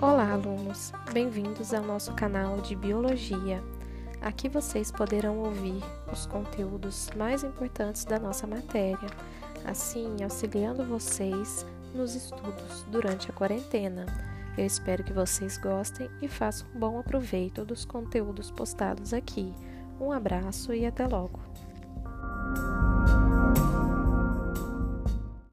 Olá, alunos! Bem-vindos ao nosso canal de Biologia. Aqui vocês poderão ouvir os conteúdos mais importantes da nossa matéria, assim auxiliando vocês nos estudos durante a quarentena. Eu espero que vocês gostem e façam um bom aproveito dos conteúdos postados aqui. Um abraço e até logo!